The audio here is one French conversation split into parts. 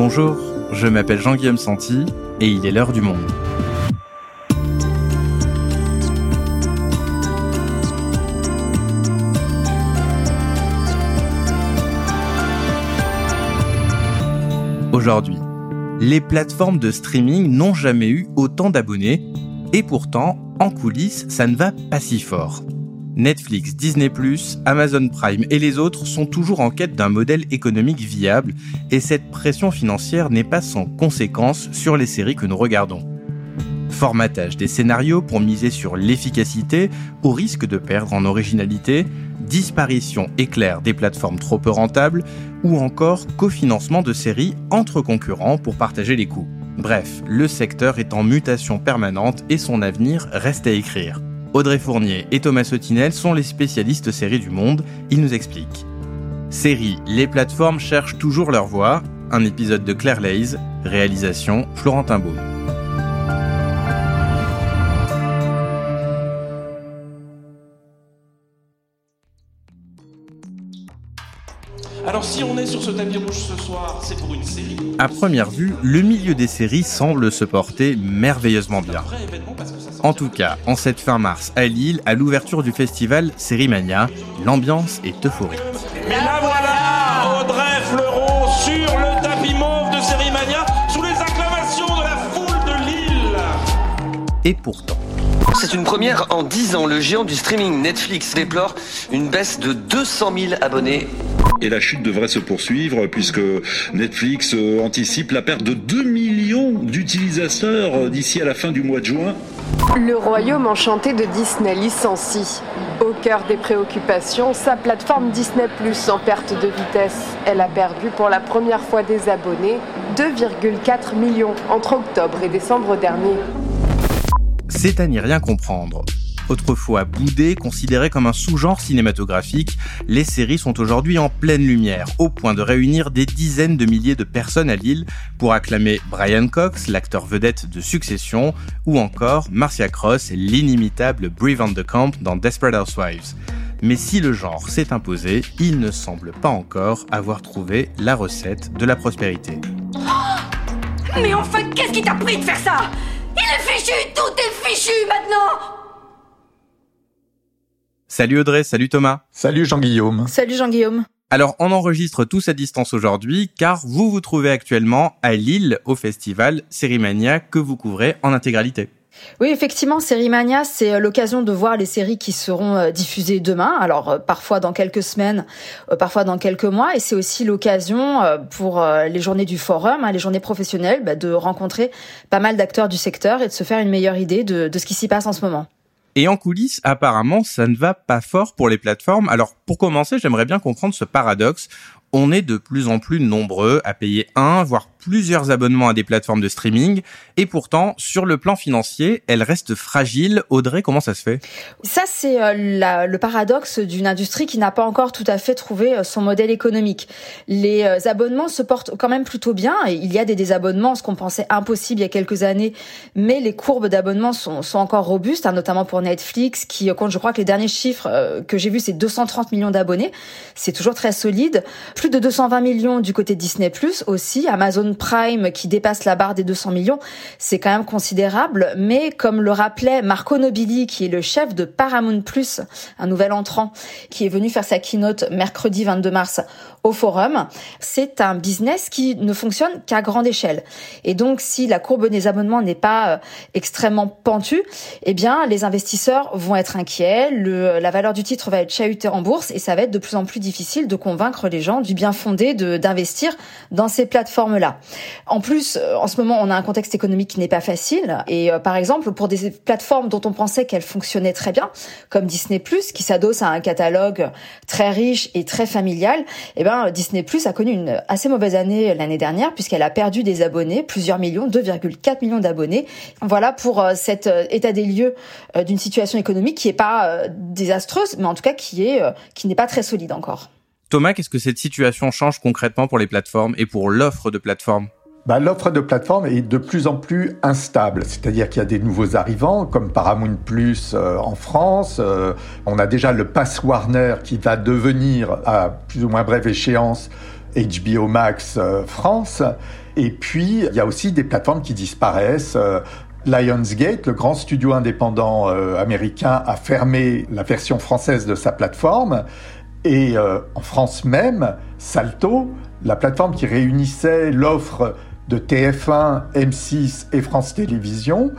Bonjour, je m'appelle Jean-Guillaume Santi et il est l'heure du monde. Aujourd'hui, les plateformes de streaming n'ont jamais eu autant d'abonnés et pourtant, en coulisses, ça ne va pas si fort. Netflix, Disney ⁇ Amazon Prime et les autres sont toujours en quête d'un modèle économique viable et cette pression financière n'est pas sans conséquence sur les séries que nous regardons. Formatage des scénarios pour miser sur l'efficacité au risque de perdre en originalité, disparition éclair des plateformes trop peu rentables ou encore cofinancement de séries entre concurrents pour partager les coûts. Bref, le secteur est en mutation permanente et son avenir reste à écrire. Audrey Fournier et Thomas Sotinel sont les spécialistes séries du monde, ils nous expliquent. Série, les plateformes cherchent toujours leur voix, un épisode de Claire Lays, réalisation Florentin Baume. Alors si on est sur ce tapis rouge ce soir, c'est pour une série. À première vue, le milieu des séries semble se porter merveilleusement bien. En tout cas, en cette fin mars à Lille, à l'ouverture du festival Sérimania, l'ambiance est euphorique. Et là voilà Audrey Fleurot sur le tapis mauve de Sérimania, sous les acclamations de la foule de Lille. Et pourtant, c'est une première en 10 ans. Le géant du streaming Netflix déplore une baisse de 200 000 abonnés. Et la chute devrait se poursuivre puisque Netflix euh, anticipe la perte de 2 millions d'utilisateurs d'ici à la fin du mois de juin. Le royaume enchanté de Disney licencie. Au cœur des préoccupations, sa plateforme Disney Plus en perte de vitesse. Elle a perdu pour la première fois des abonnés, 2,4 millions entre octobre et décembre dernier. C'est à n'y rien comprendre. Autrefois boudé, considéré comme un sous-genre cinématographique, les séries sont aujourd'hui en pleine lumière, au point de réunir des dizaines de milliers de personnes à Lille pour acclamer Brian Cox, l'acteur vedette de Succession, ou encore Marcia Cross, l'inimitable Brie Van de Camp dans Desperate Housewives. Mais si le genre s'est imposé, il ne semble pas encore avoir trouvé la recette de la prospérité. Mais enfin, qu'est-ce qui t'a pris de faire ça? Il est fichu, tout est fichu maintenant Salut Audrey, salut Thomas. Salut Jean-Guillaume. Salut Jean-Guillaume. Alors, on enregistre tous à distance aujourd'hui car vous vous trouvez actuellement à Lille au festival Sérimania que vous couvrez en intégralité. Oui, effectivement, Sérimania, c'est euh, l'occasion de voir les séries qui seront euh, diffusées demain. Alors, euh, parfois dans quelques semaines, parfois dans quelques mois. Et c'est aussi l'occasion pour les journées du forum, hein, les journées professionnelles, bah, de rencontrer pas mal d'acteurs du secteur et de se faire une meilleure idée de, de ce qui s'y passe en ce moment. Et en coulisses, apparemment, ça ne va pas fort pour les plateformes. Alors, pour commencer, j'aimerais bien comprendre ce paradoxe. On est de plus en plus nombreux à payer un, voire plusieurs abonnements à des plateformes de streaming et pourtant sur le plan financier, elle reste fragile. Audrey, comment ça se fait? Ça c'est euh, le paradoxe d'une industrie qui n'a pas encore tout à fait trouvé euh, son modèle économique. Les euh, abonnements se portent quand même plutôt bien et il y a des désabonnements, ce qu'on pensait impossible il y a quelques années, mais les courbes d'abonnement sont, encore robustes, hein, notamment pour Netflix qui compte, je crois que les derniers chiffres que j'ai vus, c'est 230 millions d'abonnés. C'est toujours très solide. Plus de 220 millions du côté Disney+, aussi. Amazon Prime qui dépasse la barre des 200 millions, c'est quand même considérable. Mais comme le rappelait Marco Nobili, qui est le chef de Paramount Plus, un nouvel entrant, qui est venu faire sa keynote mercredi 22 mars au forum, c'est un business qui ne fonctionne qu'à grande échelle. Et donc, si la courbe des abonnements n'est pas euh, extrêmement pentue, eh bien, les investisseurs vont être inquiets, le, la valeur du titre va être chahutée en bourse et ça va être de plus en plus difficile de convaincre les gens du bien fondé d'investir dans ces plateformes-là. En plus, euh, en ce moment, on a un contexte économique qui n'est pas facile. Et euh, par exemple, pour des plateformes dont on pensait qu'elles fonctionnaient très bien, comme Disney+, qui s'adosse à un catalogue très riche et très familial, eh ben Disney+ a connu une assez mauvaise année l'année dernière puisqu'elle a perdu des abonnés, plusieurs millions, 2,4 millions d'abonnés. Voilà pour euh, cet état des lieux d'une situation économique qui est pas désastreuse, mais en tout cas qui n'est pas très solide encore. Thomas, qu'est-ce que cette situation change concrètement pour les plateformes et pour l'offre de plateformes? Bah, L'offre de plateforme est de plus en plus instable, c'est-à-dire qu'il y a des nouveaux arrivants comme Paramount Plus euh, en France, euh, on a déjà le Pass Warner qui va devenir à plus ou moins brève échéance HBO Max euh, France, Et puis, il y a aussi des plateformes qui disparaissent. Lionsgate, le grand studio indépendant américain, a fermé la version française de sa plateforme. Et en France même, Salto, la plateforme qui réunissait l'offre de TF1, M6 et France Télévisions,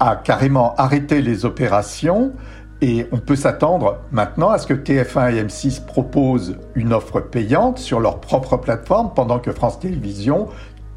a carrément arrêté les opérations et on peut s'attendre maintenant à ce que TF1 et M6 proposent une offre payante sur leur propre plateforme pendant que France Télévisions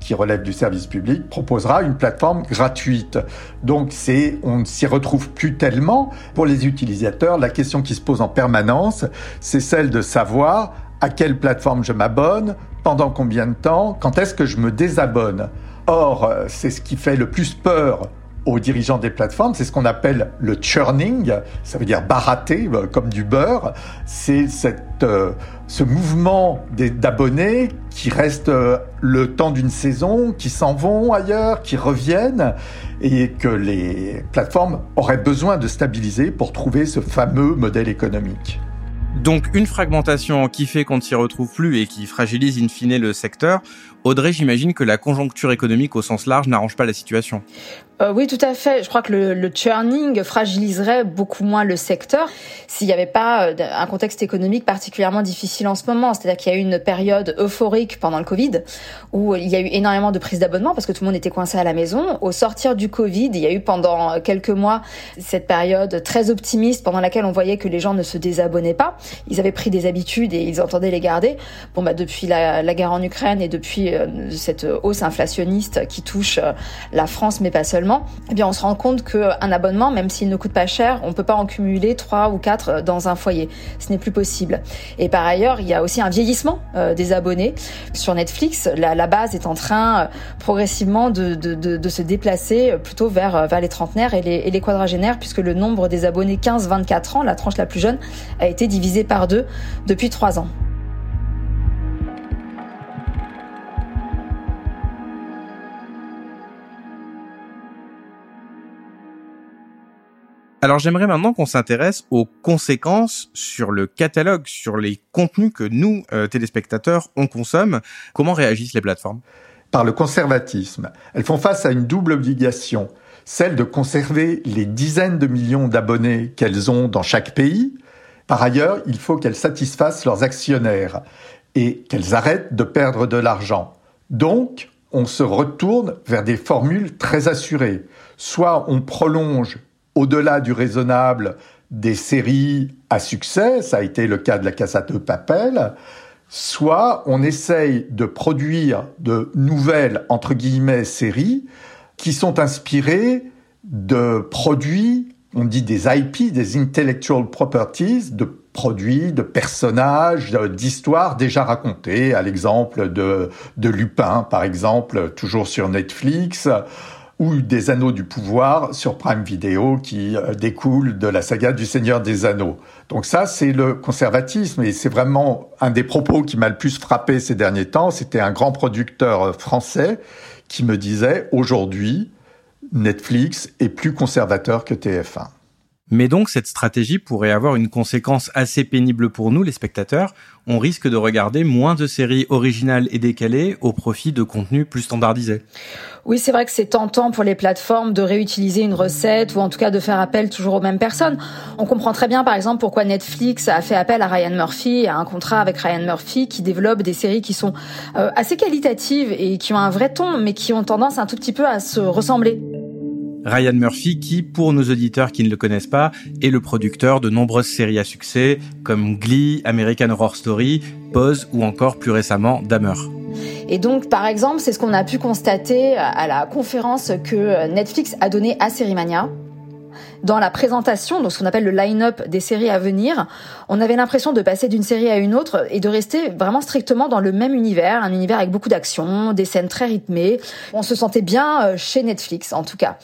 qui relève du service public, proposera une plateforme gratuite. Donc c'est, on ne s'y retrouve plus tellement. Pour les utilisateurs, la question qui se pose en permanence, c'est celle de savoir à quelle plateforme je m'abonne, pendant combien de temps, quand est-ce que je me désabonne. Or, c'est ce qui fait le plus peur aux dirigeants des plateformes, c'est ce qu'on appelle le churning, ça veut dire barater euh, comme du beurre. C'est euh, ce mouvement d'abonnés qui restent euh, le temps d'une saison, qui s'en vont ailleurs, qui reviennent, et que les plateformes auraient besoin de stabiliser pour trouver ce fameux modèle économique. Donc une fragmentation qui fait qu'on ne s'y retrouve plus et qui fragilise in fine le secteur. Audrey, j'imagine que la conjoncture économique au sens large n'arrange pas la situation. Euh, oui, tout à fait. Je crois que le, le, churning fragiliserait beaucoup moins le secteur s'il n'y avait pas euh, un contexte économique particulièrement difficile en ce moment. C'est-à-dire qu'il y a eu une période euphorique pendant le Covid où il y a eu énormément de prises d'abonnement parce que tout le monde était coincé à la maison. Au sortir du Covid, il y a eu pendant quelques mois cette période très optimiste pendant laquelle on voyait que les gens ne se désabonnaient pas. Ils avaient pris des habitudes et ils entendaient les garder. Bon, bah depuis la, la guerre en Ukraine et depuis euh, cette hausse inflationniste qui touche la France, mais pas seulement eh bien on se rend compte qu'un abonnement, même s'il ne coûte pas cher, on peut pas en cumuler trois ou quatre dans un foyer. Ce n'est plus possible. Et par ailleurs, il y a aussi un vieillissement euh, des abonnés. Sur Netflix, la, base est en train euh, progressivement de, se déplacer plutôt vers, euh, vers les trentenaires et les, et les quadragénaires, puisque le nombre des abonnés 15-24 ans, la tranche la plus jeune, a été divisé par deux depuis trois ans. Alors j'aimerais maintenant qu'on s'intéresse aux conséquences sur le catalogue, sur les contenus que nous, euh, téléspectateurs, on consomme. Comment réagissent les plateformes? Par le conservatisme. Elles font face à une double obligation, celle de conserver les dizaines de millions d'abonnés qu'elles ont dans chaque pays. Par ailleurs, il faut qu'elles satisfassent leurs actionnaires et qu'elles arrêtent de perdre de l'argent. Donc, on se retourne vers des formules très assurées. Soit on prolonge au-delà du raisonnable des séries à succès, ça a été le cas de la Casa de Papel, soit on essaye de produire de nouvelles, entre guillemets, séries qui sont inspirées de produits, on dit des IP, des intellectual properties, de produits, de personnages, d'histoires déjà racontées, à l'exemple de, de Lupin, par exemple, toujours sur Netflix, ou des Anneaux du pouvoir sur Prime Video qui euh, découle de la saga du Seigneur des Anneaux. Donc ça, c'est le conservatisme et c'est vraiment un des propos qui m'a le plus frappé ces derniers temps. C'était un grand producteur euh, français qui me disait aujourd'hui, Netflix est plus conservateur que TF1. Mais donc cette stratégie pourrait avoir une conséquence assez pénible pour nous, les spectateurs. On risque de regarder moins de séries originales et décalées au profit de contenus plus standardisés. Oui, c'est vrai que c'est tentant pour les plateformes de réutiliser une recette ou en tout cas de faire appel toujours aux mêmes personnes. On comprend très bien par exemple pourquoi Netflix a fait appel à Ryan Murphy, à un contrat avec Ryan Murphy qui développe des séries qui sont euh, assez qualitatives et qui ont un vrai ton mais qui ont tendance un tout petit peu à se ressembler. Ryan Murphy qui, pour nos auditeurs qui ne le connaissent pas, est le producteur de nombreuses séries à succès comme Glee, American Horror Story, Pose ou encore plus récemment Dahmer. Et donc, par exemple, c'est ce qu'on a pu constater à la conférence que Netflix a donnée à Sérimania dans la présentation, donc ce qu'on appelle le line-up des séries à venir, on avait l'impression de passer d'une série à une autre et de rester vraiment strictement dans le même univers, un univers avec beaucoup d'action, des scènes très rythmées. On se sentait bien euh, chez Netflix en tout cas.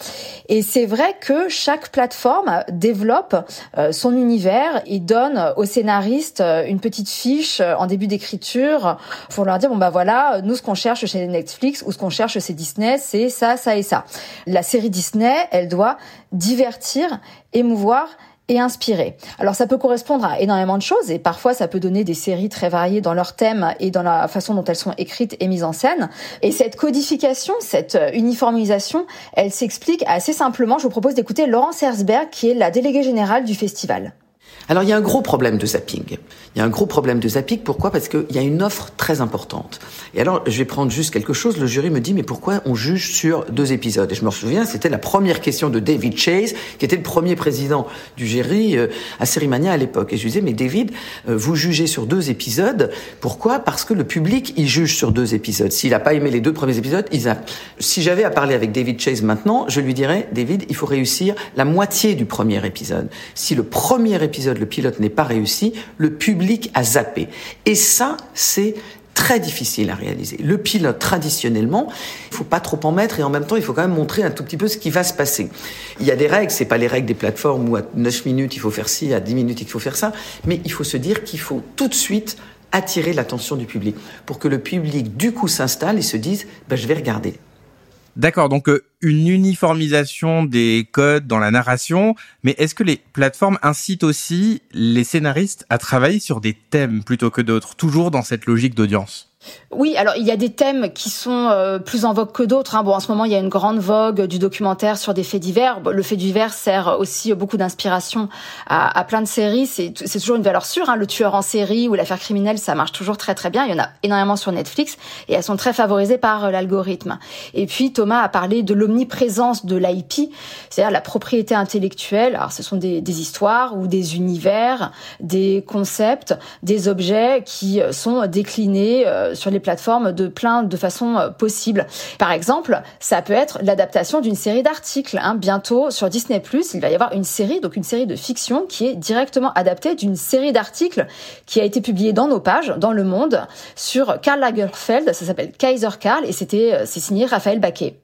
Et c'est vrai que chaque plateforme développe euh, son univers et donne aux scénaristes euh, une petite fiche en début d'écriture pour leur dire bon bah voilà, nous ce qu'on cherche chez Netflix ou ce qu'on cherche chez Disney, c'est ça, ça et ça. La série Disney, elle doit divertir émouvoir et inspiré. Alors ça peut correspondre à énormément de choses et parfois ça peut donner des séries très variées dans leur thème et dans la façon dont elles sont écrites et mises en scène. Et cette codification, cette uniformisation, elle s'explique assez simplement. Je vous propose d'écouter Laurence Herzberg qui est la déléguée générale du festival. Alors il y a un gros problème de zapping. Il y a un gros problème de zapping. Pourquoi? Parce qu'il y a une offre très importante. Et alors je vais prendre juste quelque chose. Le jury me dit mais pourquoi on juge sur deux épisodes? Et je me souviens, c'était la première question de David Chase, qui était le premier président du jury euh, à Sérimania à l'époque. Et je lui disais mais David, euh, vous jugez sur deux épisodes. Pourquoi? Parce que le public il juge sur deux épisodes. S'il n'a pas aimé les deux premiers épisodes, il zappe. Si j'avais à parler avec David Chase maintenant, je lui dirais David, il faut réussir la moitié du premier épisode. Si le premier épisode le pilote n'est pas réussi, le public a zappé. Et ça, c'est très difficile à réaliser. Le pilote, traditionnellement, il faut pas trop en mettre et en même temps, il faut quand même montrer un tout petit peu ce qui va se passer. Il y a des règles, c'est pas les règles des plateformes où à 9 minutes il faut faire ci, à 10 minutes il faut faire ça, mais il faut se dire qu'il faut tout de suite attirer l'attention du public pour que le public du coup s'installe et se dise ben, je vais regarder. D'accord, donc euh, une uniformisation des codes dans la narration, mais est-ce que les plateformes incitent aussi les scénaristes à travailler sur des thèmes plutôt que d'autres, toujours dans cette logique d'audience? Oui, alors il y a des thèmes qui sont euh, plus en vogue que d'autres. Hein. Bon, en ce moment, il y a une grande vogue du documentaire sur des faits divers. Le fait divers sert aussi beaucoup d'inspiration à, plein de séries. C'est toujours une valeur sûre. Hein. Le tueur en série ou l'affaire criminelle, ça marche toujours très très bien. Il y en a énormément sur Netflix et elles sont très favorisées par euh, l'algorithme. Et puis Thomas a parlé de l'omniprésence de l'IP, c'est-à-dire la propriété intellectuelle. Alors ce sont des, des histoires ou des univers, des concepts, des objets qui sont déclinés euh, sur les plateformes de plein de façons euh, possibles. Par exemple, ça peut être l'adaptation d'une série d'articles. Hein. Bientôt sur Disney+, il va y avoir une série, donc une série de fiction qui est directement adaptée d'une série d'articles qui a été publiée dans nos pages, dans Le Monde, sur Karl Lagerfeld. Ça s'appelle Kaiser Karl et c'était euh, c'est signé Raphaël Baquet.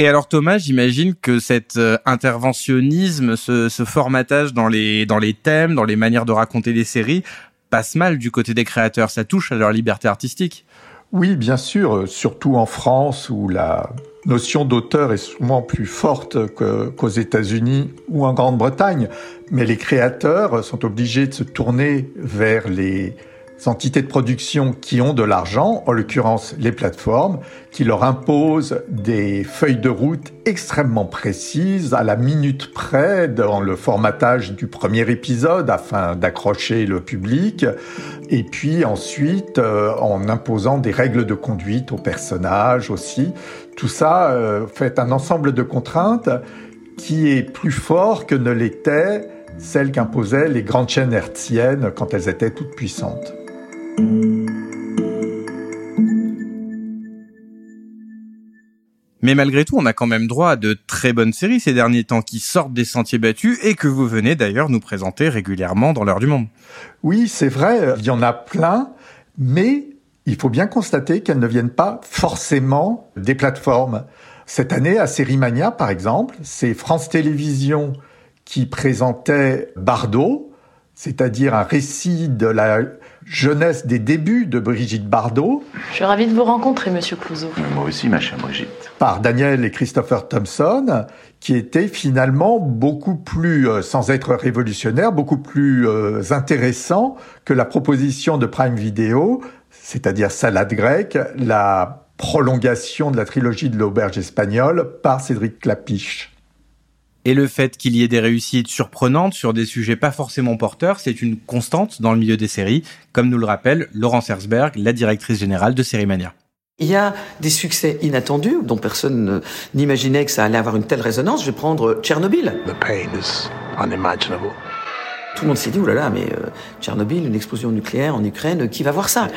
Et alors Thomas, j'imagine que cet euh, interventionnisme, ce, ce, formatage dans les dans les thèmes, dans les manières de raconter les séries, passe mal du côté des créateurs. Ça touche à leur liberté artistique. Oui, bien sûr, surtout en France où la notion d'auteur est souvent plus forte qu'aux États-Unis ou en Grande-Bretagne. Mais les créateurs sont obligés de se tourner vers les entités de production qui ont de l'argent, en l'occurrence les plateformes, qui leur imposent des feuilles de route extrêmement précises, à la minute près, dans le formatage du premier épisode, afin d'accrocher le public, et puis ensuite euh, en imposant des règles de conduite aux personnages aussi. Tout ça euh, fait un ensemble de contraintes qui est plus fort que ne l'était celle qu'imposaient les grandes chaînes hertziennes quand elles étaient toutes puissantes. Mais malgré tout, on a quand même droit à de très bonnes séries ces derniers temps qui sortent des sentiers battus et que vous venez d'ailleurs nous présenter régulièrement dans l'heure du monde. Oui, c'est vrai, il y en a plein, mais il faut bien constater qu'elles ne viennent pas forcément des plateformes. Cette année, à Sérimania, par exemple, c'est France Télévisions qui présentait Bardot, c'est-à-dire un récit de la jeunesse des débuts de Brigitte Bardot. Je suis ravie de vous rencontrer, Monsieur Clouseau. Moi aussi, ma chère Brigitte. Par Daniel et Christopher Thompson, qui était finalement beaucoup plus, euh, sans être révolutionnaire, beaucoup plus euh, intéressant que la proposition de Prime Video, c'est-à-dire Salade grecque, la prolongation de la trilogie de l'auberge espagnole par Cédric Clapiche. Et le fait qu'il y ait des réussites surprenantes sur des sujets pas forcément porteurs, c'est une constante dans le milieu des séries, comme nous le rappelle Laurence Herzberg, la directrice générale de Sérimania. Il y a des succès inattendus dont personne n'imaginait que ça allait avoir une telle résonance. Je vais prendre Tchernobyl. The pain is unimaginable. Tout le monde s'est dit, oulala, là là, mais euh, Tchernobyl, une explosion nucléaire en Ukraine, qui va voir ça?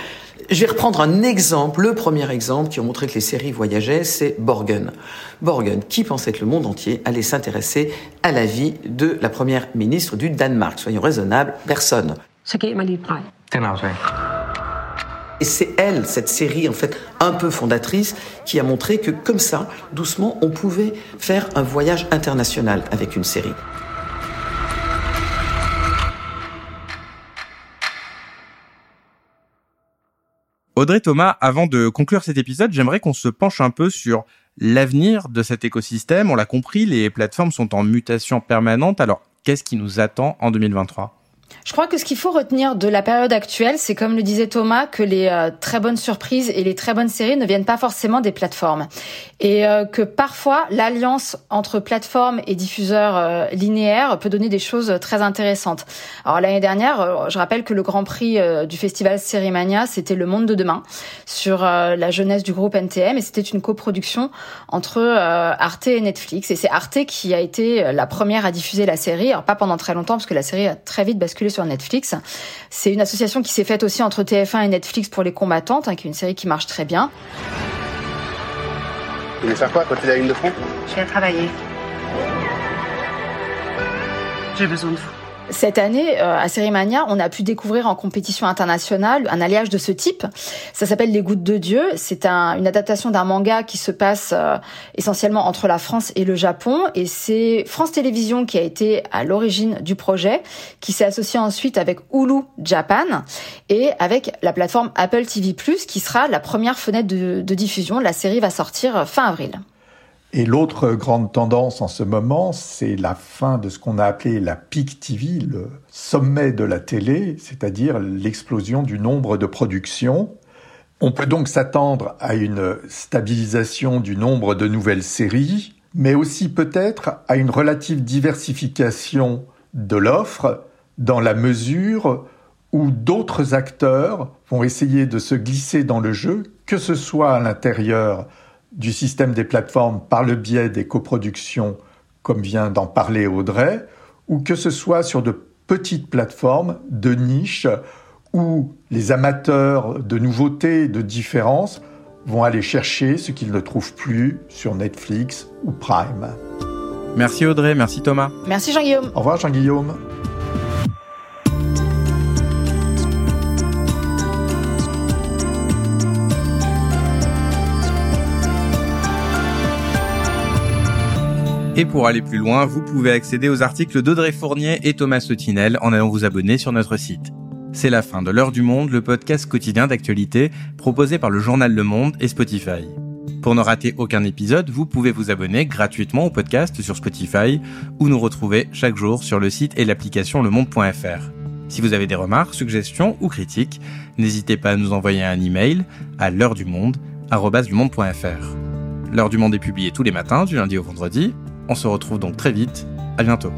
Je vais reprendre un exemple, le premier exemple qui a montré que les séries voyageaient, c'est Borgen. Borgen, qui pensait que le monde entier allait s'intéresser à la vie de la première ministre du Danemark Soyons raisonnables, personne. Et c'est elle, cette série en fait un peu fondatrice, qui a montré que comme ça, doucement, on pouvait faire un voyage international avec une série. Audrey Thomas, avant de conclure cet épisode, j'aimerais qu'on se penche un peu sur l'avenir de cet écosystème. On l'a compris, les plateformes sont en mutation permanente. Alors, Qu'est-ce qui nous attend en 2023 je crois que ce qu'il faut retenir de la période actuelle, c'est comme le disait Thomas, que les euh, très bonnes surprises et les très bonnes séries ne viennent pas forcément des plateformes. Et euh, que parfois, l'alliance entre plateformes et diffuseurs euh, linéaires peut donner des choses très intéressantes. Alors l'année dernière, je rappelle que le Grand Prix du festival Sérimania, c'était Le Monde de demain, sur la jeunesse du groupe NTM, et c'était une coproduction entre Arte et Netflix. Et c'est Arte qui a été la première à diffuser la série, alors pas pendant très longtemps, parce que la série a très vite basculé sur Netflix. C'est une association qui s'est faite aussi entre TF1 et Netflix pour les combattantes, hein, qui est une série qui marche très bien. Vous voulez faire quoi à côté de la ligne de front Je viens travailler. J'ai besoin de vous. Cette année, euh, à Sérimania, on a pu découvrir en compétition internationale un alliage de ce type. Ça s'appelle Les Gouttes de Dieu. C'est une adaptation d'un manga qui se passe euh, essentiellement entre la France et le Japon. Et c'est France Télévisions qui a été à l'origine du projet, qui s'est associé ensuite avec Hulu Japan et avec la plateforme Apple TV+, qui sera la première fenêtre de diffusion. La série va sortir fin avril. Et l'autre grande tendance en ce moment, c'est la fin de ce qu'on a appelé la peak TV, le sommet de la télé, c'est-à-dire l'explosion du nombre de productions. On peut donc s'attendre à une stabilisation du nombre de nouvelles séries, mais aussi peut-être à une relative diversification de l'offre dans la mesure où d'autres acteurs vont essayer de se glisser dans le jeu, que ce soit à l'intérieur du système des plateformes par le biais des coproductions, comme vient d'en parler Audrey, ou que ce soit sur de petites plateformes de niche où les amateurs de nouveautés, de différences vont aller chercher ce qu'ils ne trouvent plus sur Netflix ou Prime. Merci Audrey, merci Thomas. Merci Jean-Guillaume. Au revoir Jean-Guillaume. Et pour aller plus loin, vous pouvez accéder aux articles d'Audrey Fournier et Thomas Sotinel en allant vous abonner sur notre site. C'est la fin de l'heure du monde, le podcast quotidien d'actualité proposé par le journal Le Monde et Spotify. Pour ne rater aucun épisode, vous pouvez vous abonner gratuitement au podcast sur Spotify ou nous retrouver chaque jour sur le site et l'application lemonde.fr. Si vous avez des remarques, suggestions ou critiques, n'hésitez pas à nous envoyer un email à l'heure du monde L'heure du monde est publiée tous les matins, du lundi au vendredi. On se retrouve donc très vite. À bientôt.